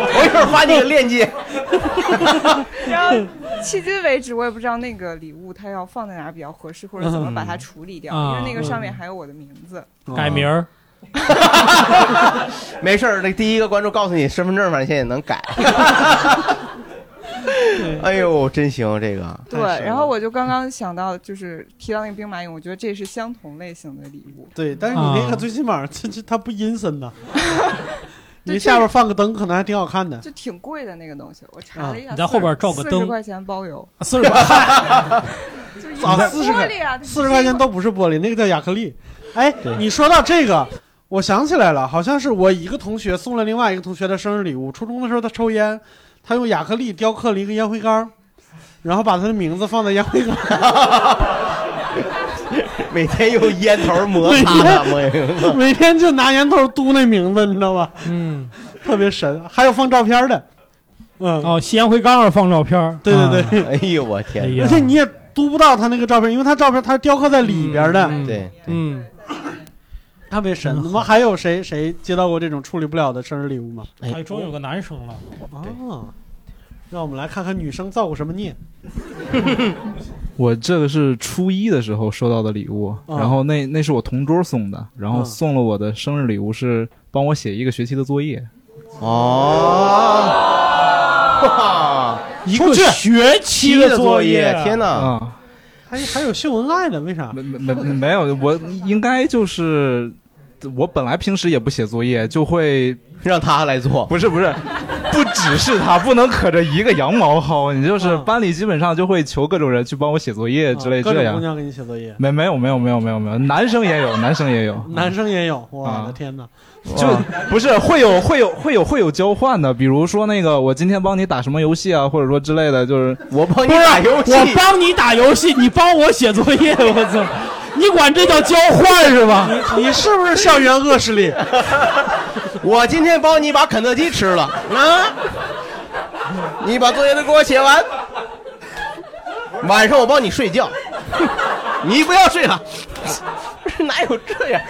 我一会儿发你个链接。*laughs* 然后迄今为止，我也不知道那个礼物它要放在哪儿比较合适，或者怎么把它处理掉，嗯因为那个上面还有我的名字。改名儿。*laughs* 没事儿，那第一个关注告诉你，身份证反正现在也能改。*laughs* 哎呦，真行，这个对，然后我就刚刚想到，就是提到那个兵马俑，我觉得这是相同类型的礼物。对，但是你那个啊最起码这这它不阴森呐。*laughs* 对你下边放个灯，可能还挺好看的。就挺贵的那个东西，我查了一下，啊你在后边照个灯四十块钱包邮，四十块，就是啊，玻四十块璃啊，四十块钱都不是玻璃，那个叫亚克力。哎，你说到这个，我想起来了，好像是我一个同学送了另外一个同学的生日礼物。初中的时候他抽烟，他用亚克力雕刻了一个烟灰缸，然后把他的名字放在烟灰缸。*laughs* 每天用烟头摩擦每天就拿烟头嘟那名字，你知道吧？嗯，特别神，还有放照片的。嗯，哦，吸烟灰缸上放照片儿。对对对，哎呦我天而且你也嘟不到他那个照片，因为他照片他是雕刻在里边的，嗯对，嗯，特别神。怎么还有谁谁接到过这种处理不了的生日礼物吗？哎哎，终于有个男生了。啊，让我们来看看女生造过什么孽。*laughs* 我这个是初一的时候收到的礼物，啊然后那那是我同桌送的，然后啊送了我的生日礼物是帮我写一个学期的作业。哦，*laughs* 一个学期的作业，天哪！啊，还还有秀恩爱呢，为啥？没没没没有，我应该就是我本来平时也不写作业，就会让他来做。不是不是，不只是他，不能可着一个羊毛薅，你就是啊班里基本上就会求各种人去帮我写作业之类这样。种姑娘给你写作业，没没有没有没有没有没有，男生也有，男生也有，男生也有。我啊的天哪！就不是会有会有会有会有交换的，比如说那个我今天帮你打什么游戏啊，或者说之类的，就是我帮你不是打游戏，我帮你打游戏，你帮我写作业，我操！你管这叫交换是吧？你你是不是校园恶势力？我今天帮你把肯德基吃了啊！你把作业都给我写完，晚上我帮你睡觉，你不要睡了。哪有这样？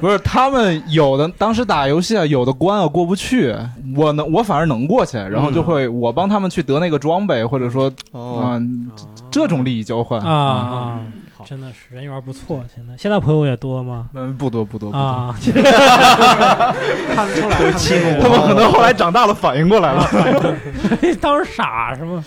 不是他们有的当时打游戏啊，有的关啊过不去，我能我反而能过去，然后就会我帮他们去得那个装备，或者说哦啊、这种利益交换啊啊，真的是人缘不错。现在现在朋友也多吗？嗯，不多不多，啊，看得出来，看得出来他们可能后来长大了反应过来了。*laughs* 当时傻是吗？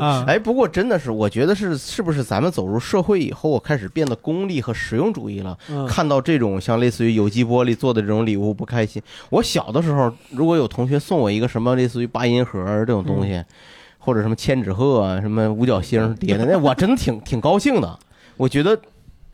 啊，哎，不过真的是，我觉得是是不是咱们走入社会以后，我开始变得功利和实用主义了？嗯看到这种像类似于有机玻璃做的这种礼物不开心。我小的时候，如果有同学送我一个什么类似于八音盒这种东西，或者什么千纸鹤啊、什么五角星叠的，那我真的挺挺高兴的。我觉得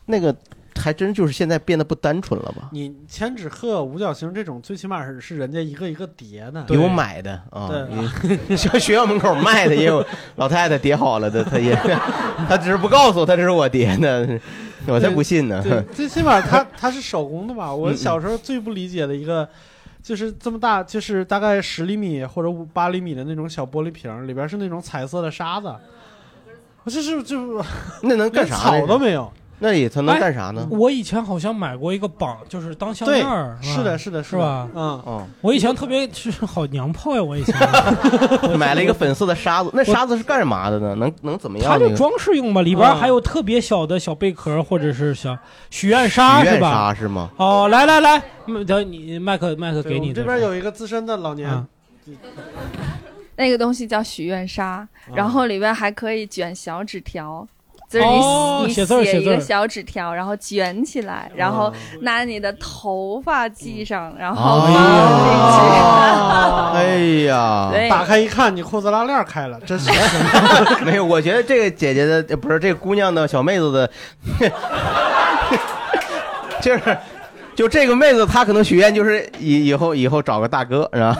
那个还真就是现在变得不单纯了吧？你千纸鹤、五角星这种，最起码是是人家一个一个叠的。有买的啊对，也 *laughs* 像学校门口卖的也有老太太叠好了的，她也 *laughs* 她只是不告诉她这是我叠的，我才不信呢。最起码它它是手工的吧。我小时候最不理解的一个，就是这么大，就是大概十厘米或者五八厘米的那种小玻璃瓶，里边是那种彩色的沙子。我这是就 *laughs* 那能干啥呢？草都没有。那里头能干啥呢？我以前好像买过一个绑，就是当项链儿，，是的，是的，是吧？嗯，嗯，我以前特别是好娘炮呀，我以前 *laughs* 买了一个粉色的沙子，那沙子是干嘛的呢？能能怎么样？它就装饰用吧，里边嗯还有特别小的小贝壳或者是小许愿沙许愿是吧？沙是吗？哦，来来来，嗯等你麦克麦克给你这边有一个资深的老年啊，那个东西叫许愿沙，然后里边还可以卷小纸条。就是你、你哦写一个小纸条，然后卷起来，然后拿你的头发系上，然后哦放进去。*laughs* 哎呀，打开一看，你裤子拉链开了，真是。*laughs* 没有，我觉得这个姐姐的呃不是这个姑娘的小妹子的，*laughs* 就是就这个妹子，她可能许愿就是以以后以后找个大哥是吧？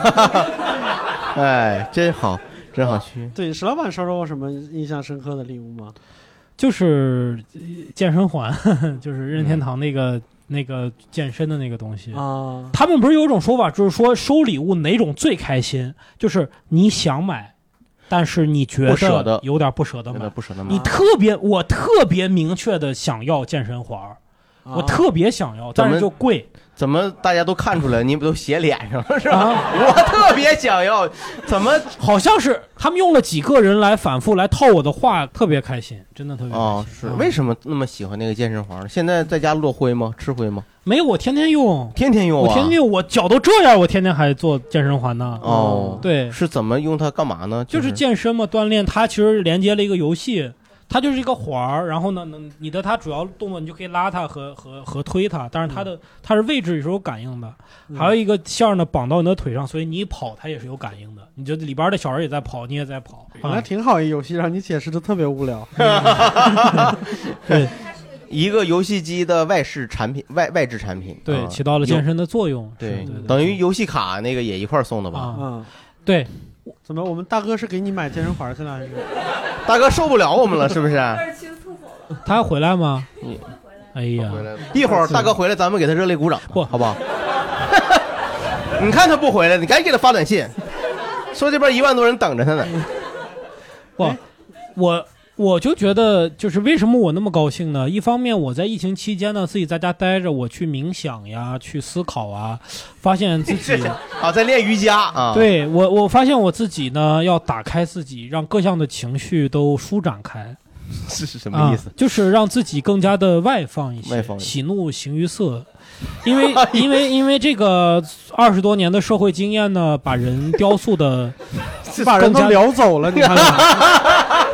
*laughs* 哎，真好。真好虚。对，石老板收到过什么印象深刻的礼物吗？就是呃健身环，*laughs* 就是任天堂那个、那个健身的那个东西啊。他们不是有一种说法，就是说收礼物哪种最开心？就是你想买，但是你觉得得有点不舍得买，不舍得买你特别，我特别明确的想要健身环儿，我特别想要，但是就贵。怎么大家都看出来？*laughs* 你不都写脸上了是吧？啊我特别想要，怎么好像是他们用了几个人来反复来套我的话，特别开心，真的特别开心。哦，是嗯为什么那么喜欢那个健身环？现在在家落灰吗？吃灰吗？没有，我天天用，天天用啊我天天用，我脚都这样，我天天还做健身环呢。哦，对，是怎么用它干嘛呢？就是健身嘛，锻炼。它其实连接了一个游戏，它就是一个环儿，然后呢，能你的它主要动作你就可以拉它和和和推它，但是它的、它是位置也是有感应的，嗯还有一个线儿呢绑到你的腿上，所以你一跑它也是有感应的。你就里边的小人也在跑，你也在跑。本来挺好一游戏，让你解释的特别无聊。*laughs* 对，一个游戏机的外饰产品，外外置产品，对啊起到了健身的作用对对对，等于游戏卡那个也一块儿送的吧？嗯，对。怎么？我们大哥是给你买健身环去了，还是？大哥受不了我们了，是不是？他还回来吗？你哎呀，一会儿大哥回来，咱们给他热烈鼓掌，好不好？*laughs* 你看他不回来，你赶紧给他发短信，说这边一万多人等着他呢。不，我我就觉得，就是为什么我那么高兴呢？一方面，我在疫情期间呢，自己在家待着，我去冥想呀，去思考啊，发现自己啊，*laughs* 在练瑜伽啊。，对我，我发现我自己呢，要打开自己，让各项的情绪都舒展开。是是什么意思啊？就是让自己更加的外放一些，外放喜怒形于色。*laughs* 因为因为因为这个二十多年的社会经验呢，把人雕塑的 *laughs* 把人都聊走了，你看看。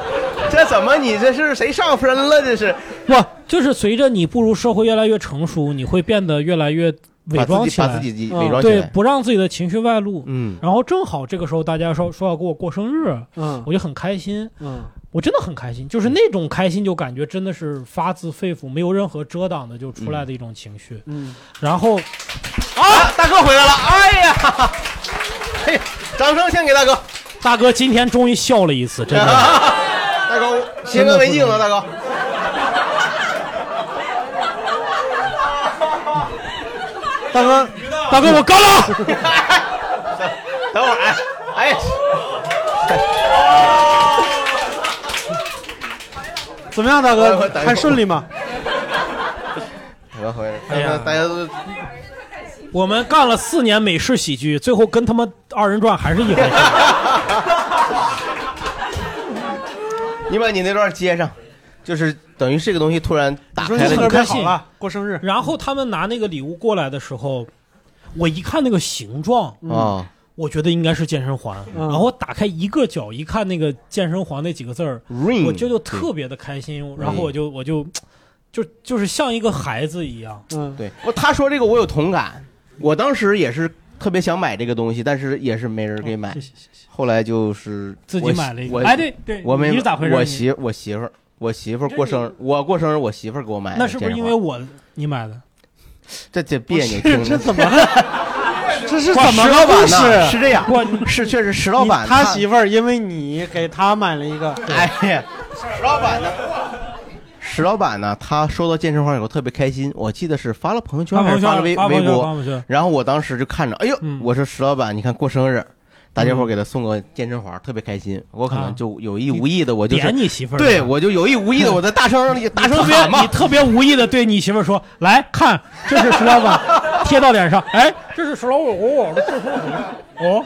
这怎么你这是谁上身了？这是不就是随着你步入社会越来越成熟，你会变得越来越伪装起来，把自己把自己嗯伪装起来对，不让自己的情绪外露。嗯，然后正好这个时候大家说说要给我过生日，嗯，我就很开心，嗯，我真的很开心，就是那种开心，就感觉真的是发自肺腑，没有任何遮挡的就出来的一种情绪。嗯，然后啊，大哥回来了！哎呀，哎呀，掌声献给大哥。大哥今天终于笑了一次，真的。*laughs* 大哥，先干为敬了，大哥。大哥，大哥，我干了！等会儿，哎，哎，*laughs* 怎么样，大哥还顺利吗？大哥回来了，哎呀大家都我们干了四年美式喜剧，最后跟他们二人转还是一回事。你把你那段接上，就是等于这个东西突然打开了你，很开心过生日。然后他们拿那个礼物过来的时候，我一看那个形状啊，我觉得应该是健身环。嗯然后我打开一个角，一看那个健身环那几个字儿 Ring，我就就特别的开心。然后我就我就就就是像一个孩子一样。嗯，对，我他说这个我有同感，我当时也是特别想买这个东西，但是也是没人给买。后来就是自己买了一个我哎对对我没你是咋回事我媳我媳妇儿，我媳妇儿过生日，我过生日，我媳妇儿给我买的那是不是因为我你买的？这这别扭？这怎么了 *laughs* 这是怎么了石老板呢故事？是这样，是确实石老板他媳妇儿因为你给他买了一个，哎呀，石老板呢？石老板呢？他收到健身房以后特别开心，我记得是发了朋友圈还是发了微微博然后我当时就看着，哎呦，嗯我说石老板，你看过生日。大家伙给他送个健身环，特别开心。我可能就有意无意的，我就点你媳妇儿对我就有意无意的，我在大声 *laughs* 里大声特别喊嘛你。特别无意的对你媳妇儿说：“来看，这是石老板贴到脸上，哎，这是石老板哦。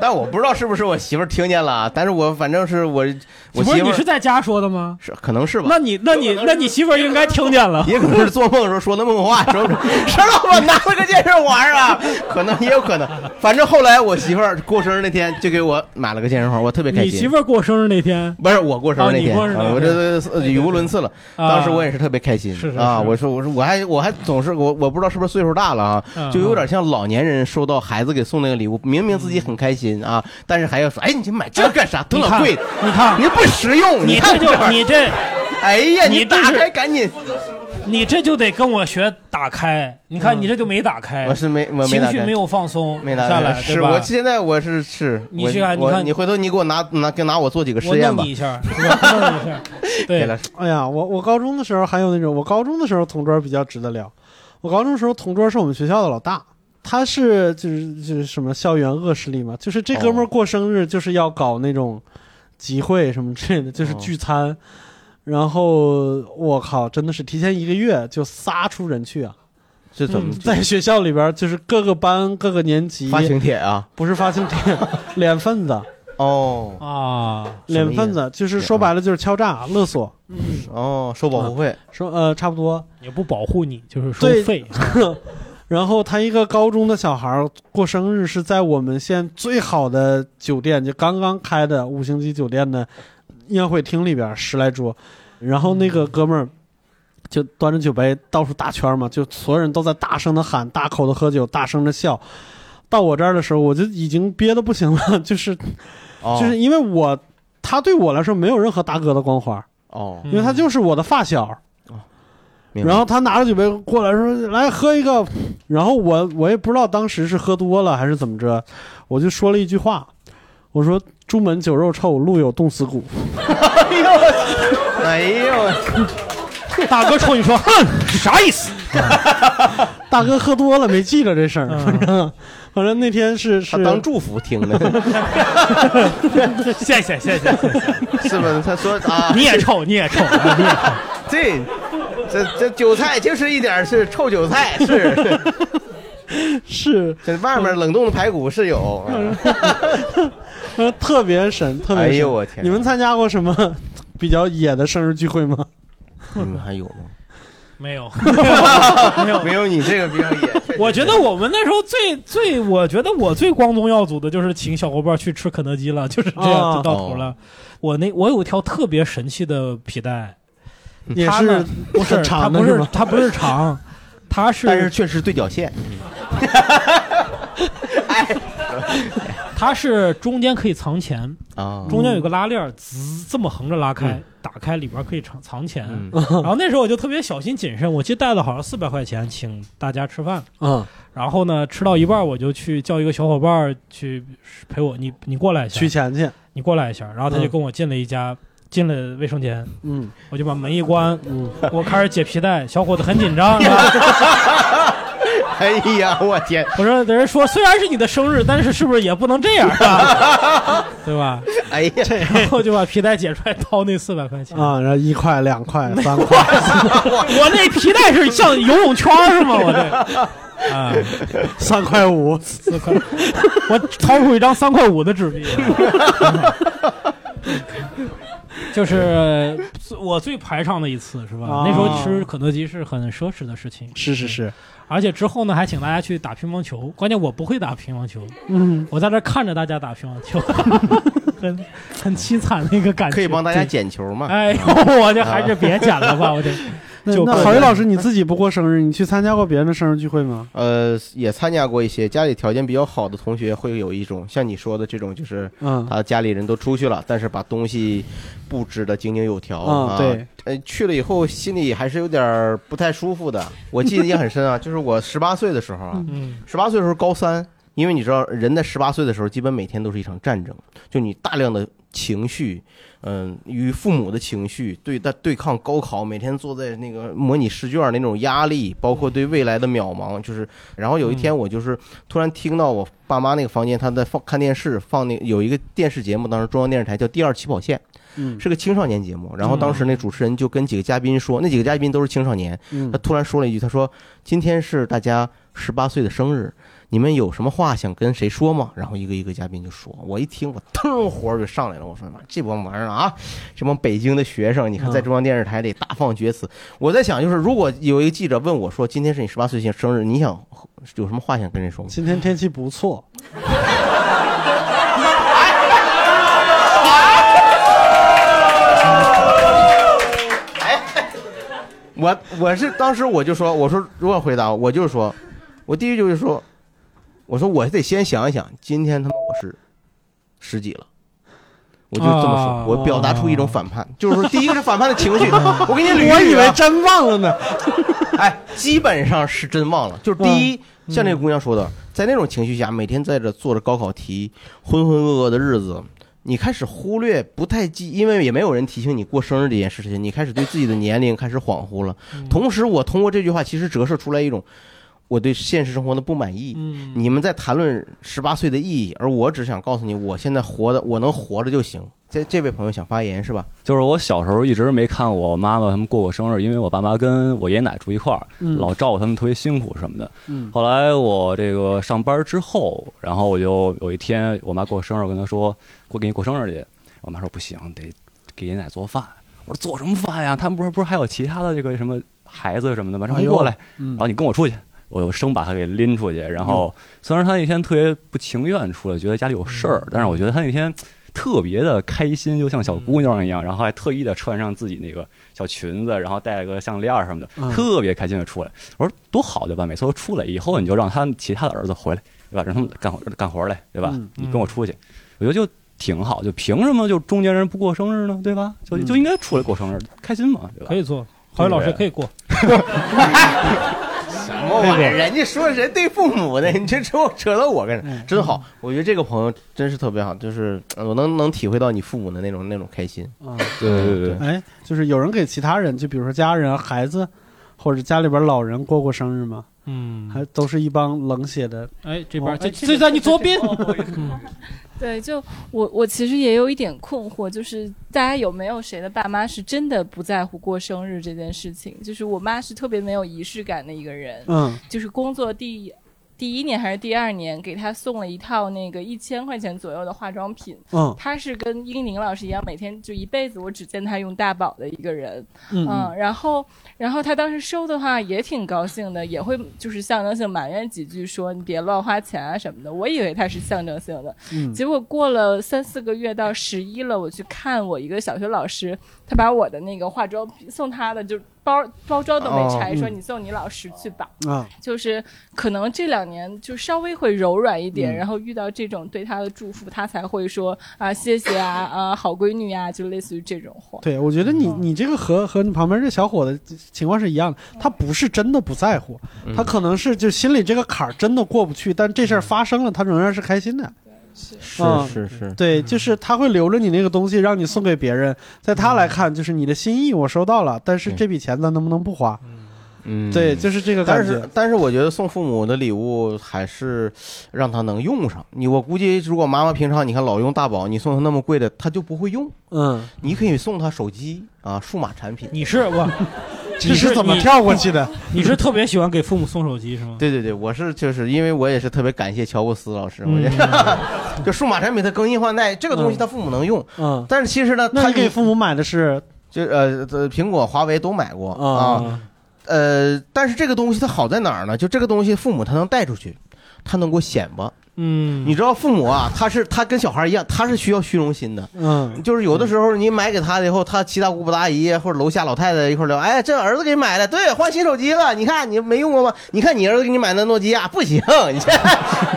但我不知道是不是我媳妇儿听见了啊，但是我反正是我我不是你媳妇儿是在家说的吗？是可能是吧？那你那你那你媳妇儿应该听见了，也可能是做梦的时候说的梦话，说石老板拿了个健身环啊，可能也有可能。反正后来我媳妇儿过生日那天就给我买了个健身环，我特别开你心。媳妇儿过生日那天不是我过生日那天，啊你过生日那天啊我这这语无伦次了。啊当时我也是特别开心是是啊！是我说我说我还我还总是我我不知道是不是岁数大了啊嗯，就有点像老年人收到孩子给送那个礼物，明明自己很开心啊，但是还要说，哎，你买这干啥？多贵，你看。你不实用，你这就看你这，哎呀，你这打是开赶紧，你这就得跟我学打开，你看你这就没打开，我是没我没打开。情绪没有放松没拿下来，是吧？我现在我是是，你去看你看。你回头你给我拿拿给拿我做几个实验吧。弄你。一下，是吧？弄你一下，*laughs* 对。了，哎呀，我我高中的时候还有那种，我高中的时候同桌比较值得聊。我高中的时候同桌是我们学校的老大，他是就是就是什么校园恶势力嘛，就是这哥们儿过生日就是要搞那种集会什么之类的，就是聚餐。然后我靠，真的是提前一个月就撒出人去啊！这怎么嗯在学校里边，就是各个班、各个年级发请帖啊？不是发请帖，*laughs* 脸份子哦啊，脸份子就是说白了就是敲诈勒索。哦，收保护费，说呃差不多也不保护你，就是收对费。*laughs* 然后他一个高中的小孩儿过生日是在我们县最好的酒店，就刚刚开的五星级酒店的宴会厅里边十来桌，然后那个哥们儿就端着酒杯到处打圈嘛，就所有人都在大声的喊、大口的喝酒、大声的笑。到我这儿的时候，我就已经憋得不行了，就是、*laughs* 哦就是因为我他对我来说没有任何大哥的光环，哦，因为他就是我的发小。然后他拿着酒杯过来说：“来喝一个。”然后我我也不知道当时是喝多了还是怎么着，我就说了一句话，我说：“朱门酒肉臭，路有冻死骨。哎呦我，大哥冲你说：“ *laughs* 哼，啥意思？”大哥喝多了没记着这事儿，反正 *laughs* 反正那天是是他当祝福听的，*laughs* 谢谢谢谢，是不是？他说啊，你也臭，你也臭，啊你也臭。这这这韭菜就是一点是臭韭菜，是 *laughs* 是，这外面冷冻的排骨是有，呃 *laughs* 特别神，特别神。哎呦我天你们参加过什么比较野的生日聚会吗？你们还有吗？没有，*laughs* 没有没有你这个比较野，我觉得我们那时候最最，我觉得我最光宗耀祖的就是请小伙伴去吃肯德基了，就是这样啊就到头了。我那我有一条特别神奇的皮带，也是不是很它不长的是吗是它不是长，*laughs* 它是但是确实对角线，*laughs* 它是中间可以藏钱啊中间有个拉链儿，滋这么横着拉开，打开里边可以藏藏钱。嗯 *laughs* 然后那时候我就特别小心谨慎，我记得带了好像四百块钱请大家吃饭。嗯，然后呢，吃到一半我就去叫一个小伙伴儿去陪我，你你过来一下，取钱去，你过来一下。然后他就嗯跟我进了一家。进了卫生间，嗯，我就把门一关，嗯，我开始解皮带，小伙子很紧张，*laughs* 哎呀，我天！我说，有人说虽然是你的生日，但是是不是也不能这样啊？*laughs* 对吧？哎呀，然后就把皮带解出来，掏那四百块钱。啊，然后一块、两块、三块，*laughs* 我那皮带是像游泳圈是吗？我这啊，三块五，四块，我掏出一张三块五的纸币。就是我最排场的一次，是吧？啊那时候吃肯德基是很奢侈的事情。是是是，而且之后呢，还请大家去打乒乓球。关键我不会打乒乓球，嗯，我在这看着大家打乒乓球，*laughs* 很很凄惨的一个感觉。可以帮大家捡球吗？哎呦，我这还是别捡了吧，我这。*laughs* 那就那郝云老师你自己不过生日，你去参加过别人的生日聚会吗？呃，也参加过一些家里条件比较好的同学，会有一种像你说的这种，就是嗯他家里人都出去了，但是把东西布置的井井有条啊。呃，去了以后心里还是有点不太舒服的。我记得也很深啊，*laughs* 就是我十八岁的时候啊，嗯十八岁的时候高三，因为你知道人在十八岁的时候，基本每天都是一场战争，就你大量的情绪，嗯、与父母的情绪对待对抗高考，每天坐在那个模拟试卷那种压力，包括对未来的渺茫，就是。然后有一天我就是突然听到我爸妈那个房间，他在放看电视，放那有一个电视节目，当时中央电视台叫《第二起跑线》。嗯。是个青少年节目，然后当时那主持人就跟几个嘉宾说，那几个嘉宾都是青少年，嗯。他突然说了一句，他说：“今天是大家十八岁的生日，你们有什么话想跟谁说吗？”然后一个一个嘉宾就说，我一听我腾火就上来了，我说妈这帮玩意儿啊，这帮北京的学生，你看在中央电视台里大放厥词，我在想就是如果有一个记者问我说，今天是你十八岁生日，你想有什么话想跟人说吗？今天天气不错，*laughs* 我我是当时我就说，我说如果回答，我就是说，我第一就是说，我说我得先想一想，今天他妈我是十几了，我就这么说，啊我表达出一种反叛，*laughs* 就是说，第一个是反叛的情绪，*laughs* 我给你捋我以为真忘了呢。*laughs* 哎，基本上是真忘了。就是第一，嗯像那个姑娘说的，在那种情绪下，每天在这做着高考题，浑浑噩噩的日子，你开始忽略，不太记，因为也没有人提醒你过生日这件事情，你开始对自己的年龄开始恍惚了。嗯同时，我通过这句话，其实折射出来一种。我对现实生活的不满意，嗯你们在谈论十八岁的意义，而我只想告诉你，我现在活的，我能活着就行。这这位朋友想发言是吧？就是我小时候一直没看我妈妈他们过过生日，因为我爸妈跟我爷爷奶奶住一块儿，嗯老照顾他们特别辛苦什么的。嗯后来我这个上班之后，然后我就有一天我妈过生日，我跟她说我给你过生日去，我妈说不行，得给爷爷奶奶做饭。我说做什么饭呀？他们不是不是还有其他的这个什么孩子什么的吗？让哎呦你过来，嗯然后你跟我出去。我就生把他给拎出去，然后虽然他那天特别不情愿出来，觉得家里有事儿，但是我觉得他那天特别的开心，就像小姑娘一样，然后还特意的穿上自己那个小裙子，然后戴了个项链什么的，嗯特别开心的出来。我说多好对吧？每次都出来，以后你就让他其他的儿子回来，对吧？让他们干活干活来，对吧？嗯你跟我出去，我觉得就挺好。就凭什么就中年人不过生日呢？对吧？就嗯就应该出来过生日，开心嘛，对吧？可以做，郝宇老师可以过。*laughs* 什么玩意儿？人家说人对父母的，你这扯扯到我跟上，真好。我觉得这个朋友真是特别好，就是呃我能能体会到你父母的那种那种开心。啊，对对对，哎，就是有人给其他人，就比如说家人、孩子，或者家里边老人过过生日吗？嗯，还都是一帮冷血的。哎，这边哦哎这这在你左边。*laughs* 对，就我我其实也有一点困惑，就是大家有没有谁的爸妈是真的不在乎过生日这件事情？就是我妈是特别没有仪式感的一个人，嗯，就是工作第第一年还是第二年，给他送了一套那个一千块钱左右的化妆品。嗯她是跟英宁老师一样，每天就一辈子我只见他用大宝的一个人。嗯嗯然后然后他当时收的话也挺高兴的，也会就是象征性埋怨几句，说你别乱花钱啊什么的。我以为他是象征性的，嗯结果过了三四个月到十一了，我去看我一个小学老师，他把我的那个化妆品送他的，就包包装都没拆，说你送你老师去吧。啊，就是可能这两年就稍微会柔软一点，嗯然后遇到这种对他的祝福，他才会说啊谢谢啊啊好闺女啊，就类似于这种话。对，我觉得你你这个和和你旁边这小伙子情况是一样的，他不是真的不在乎，嗯他可能是就心里这个坎儿真的过不去，但这事儿发生了，他仍然是开心的。是嗯是是，对，就是他会留着你那个东西，让你送给别人，在他来看，就是你的心意我收到了，但是这笔钱咱能不能不花？嗯，对，就是这个感觉但是。但是我觉得送父母的礼物还是让他能用上。你我估计，如果妈妈平常你看老用大宝，你送他那么贵的，他就不会用。嗯，你可以送他手机啊，数码产品。你是我，*laughs* 这是怎么跳过去的？*laughs* 你是特别喜欢给父母送手机是吗？对对对，我是就是因为我也是特别感谢乔布斯老师，我嗯觉得 *laughs* 就数码产品它更新换代，这个东西他父母能用，嗯，但是其实呢，他那你给父母买的是就呃呃苹果、华为都买过啊，啊，呃，但是这个东西它好在哪儿呢？就这个东西父母他能带出去，他能给我显摆。嗯，你知道父母啊，他是他跟小孩一样，他是需要虚荣心的。嗯，就是有的时候你买给他的以后，他七大姑八大姨或者楼下老太太一块聊，哎，这儿子给你买的，对，换新手机了，你看你没用过吗？你看你儿子给你买的诺基亚不行，*laughs* 你这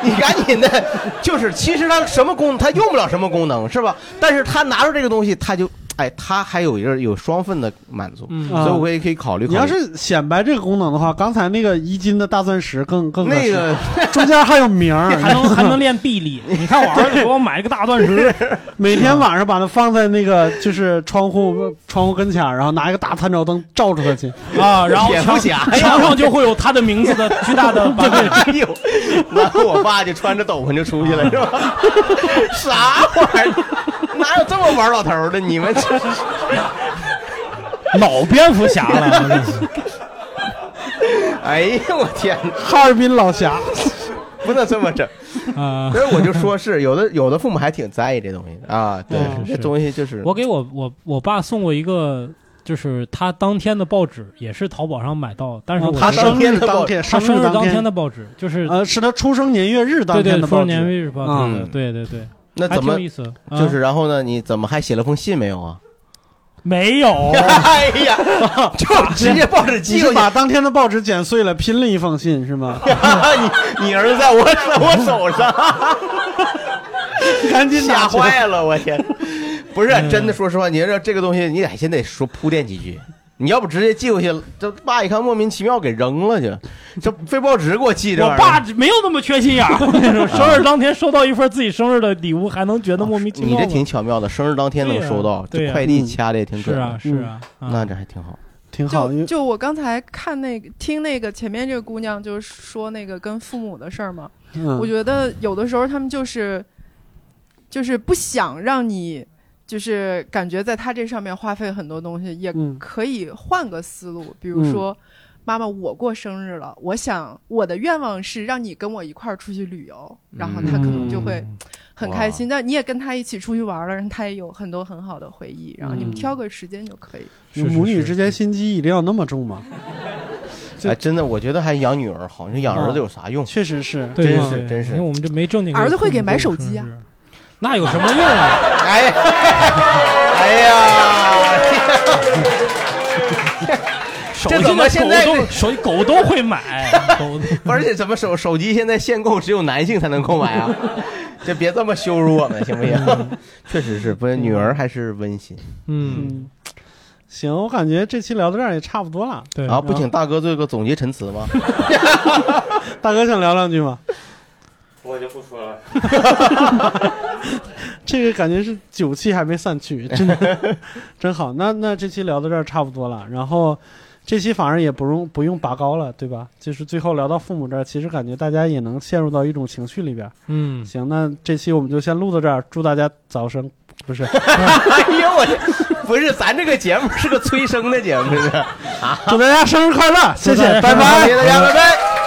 你赶紧的，就是其实他什么功他用不了什么功能是吧？但是他拿出这个东西，他就哎，他还有一个有双份的满足，嗯所以我也可以考虑考虑。你要是显摆这个功能的话，刚才那个一斤的大钻石更更那个中间还有名儿，*laughs* 还能还能练臂力。你看我儿子给我买一个大钻石，*laughs* 每天晚上把它放在那个就是窗户窗户跟前，然后拿一个大探照灯照出它去 *laughs* 啊，然后墙蝙蝠侠墙上就会有他的名字的巨大的版本。哎呦，然后我爸就穿着斗篷就出去了，是吧？啥玩意儿？哪有这么玩老头的？你们这是老蝙蝠侠了，*laughs* 哎呀我天，哈尔滨老侠，不能这么整。啊所以我就说是有的，有的父母还挺在意这东西的啊。对，这东西就是我给我我我爸送过一个，就是他当天的报纸，也是淘宝上买到，但是他生日当天，他生日当天的报纸，就是呃，是他出生年月日当对对出生天的报纸，年月日报嗯纸，对对对，那怎么有意思？啊就是然后呢？你怎么还写了封信没有啊？没有，*laughs* 哎呀，*laughs* 就直接报纸寄过去。你是把当天的报纸剪碎了，拼了一封信是吗？*laughs* 你你儿子在我在我手上，赶紧吓拿去坏了，我天！不是真的，说实话，你要这个东西，你得先得说铺垫几句。你要不直接寄过去，这爸一看莫名其妙给扔了去，这废报纸给我寄这我玩意儿。爸没有那么缺心眼儿。*laughs* 我跟你说，生日当天收到一份自己生日的礼物，还能觉得莫名其妙吗？你这挺巧妙的，生日当天能收到，这快递掐的也挺准的。是啊是啊嗯那这还挺好，挺好就就我刚才看那个听那个前面这个姑娘就是说那个跟父母的事儿嘛，嗯我觉得有的时候他们就是就是不想让你就是感觉在他这上面花费很多东西，也嗯可以换个思路，比如说。妈妈，我过生日了，我想我的愿望是让你跟我一块儿出去旅游，然后他可能就会很开心。那、你也跟他一起出去玩了，让他也有很多很好的回忆，然后你们挑个时间就可以。母女之间心机一定要那么重吗？*laughs* 哎，真的，我觉得还养女儿好，你说养儿子有啥用？确实是，真是真是因为。我们这没正经。儿子会给买手机啊，那有什么用啊？哎呀，哎呀，手 *laughs* 这怎么现在狗都手狗都会买，狗 *laughs* 而且怎么手手机现在限购，只有男性才能购买啊？*laughs* 这别这么羞辱我们，行不行？确实是，不是女儿还是温馨。嗯，行，我感觉这期聊到这儿也差不多了。对然后，不请大哥做个总结陈词吗？大哥想聊两句吗？我就不说了。*laughs* 这个感觉是酒气还没散去，*laughs* 真的真好。那那这期聊到这儿差不多了，然后这期反而也不用不用拔高了，对吧？就是最后聊到父母这儿，其实感觉大家也能陷入到一种情绪里边。嗯，行，那这期我们就先录到这儿，祝大家早生，不是？*laughs* 哎呦我这不是，咱这个节目是个催生的节目，这是啊！祝大家生日快乐，谢谢，拜拜，谢谢大家，拜拜。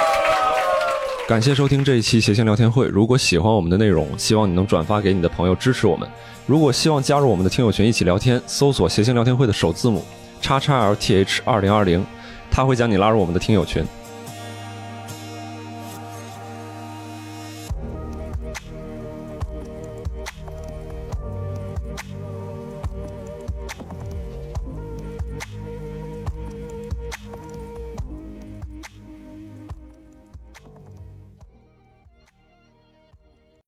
感谢收听这一期谐星聊天会。如果喜欢我们的内容，希望你能转发给你的朋友支持我们。如果希望加入我们的听友群一起聊天，搜索“谐星聊天会”的首字母叉叉 LTH 二零二零，他会将你拉入我们的听友群。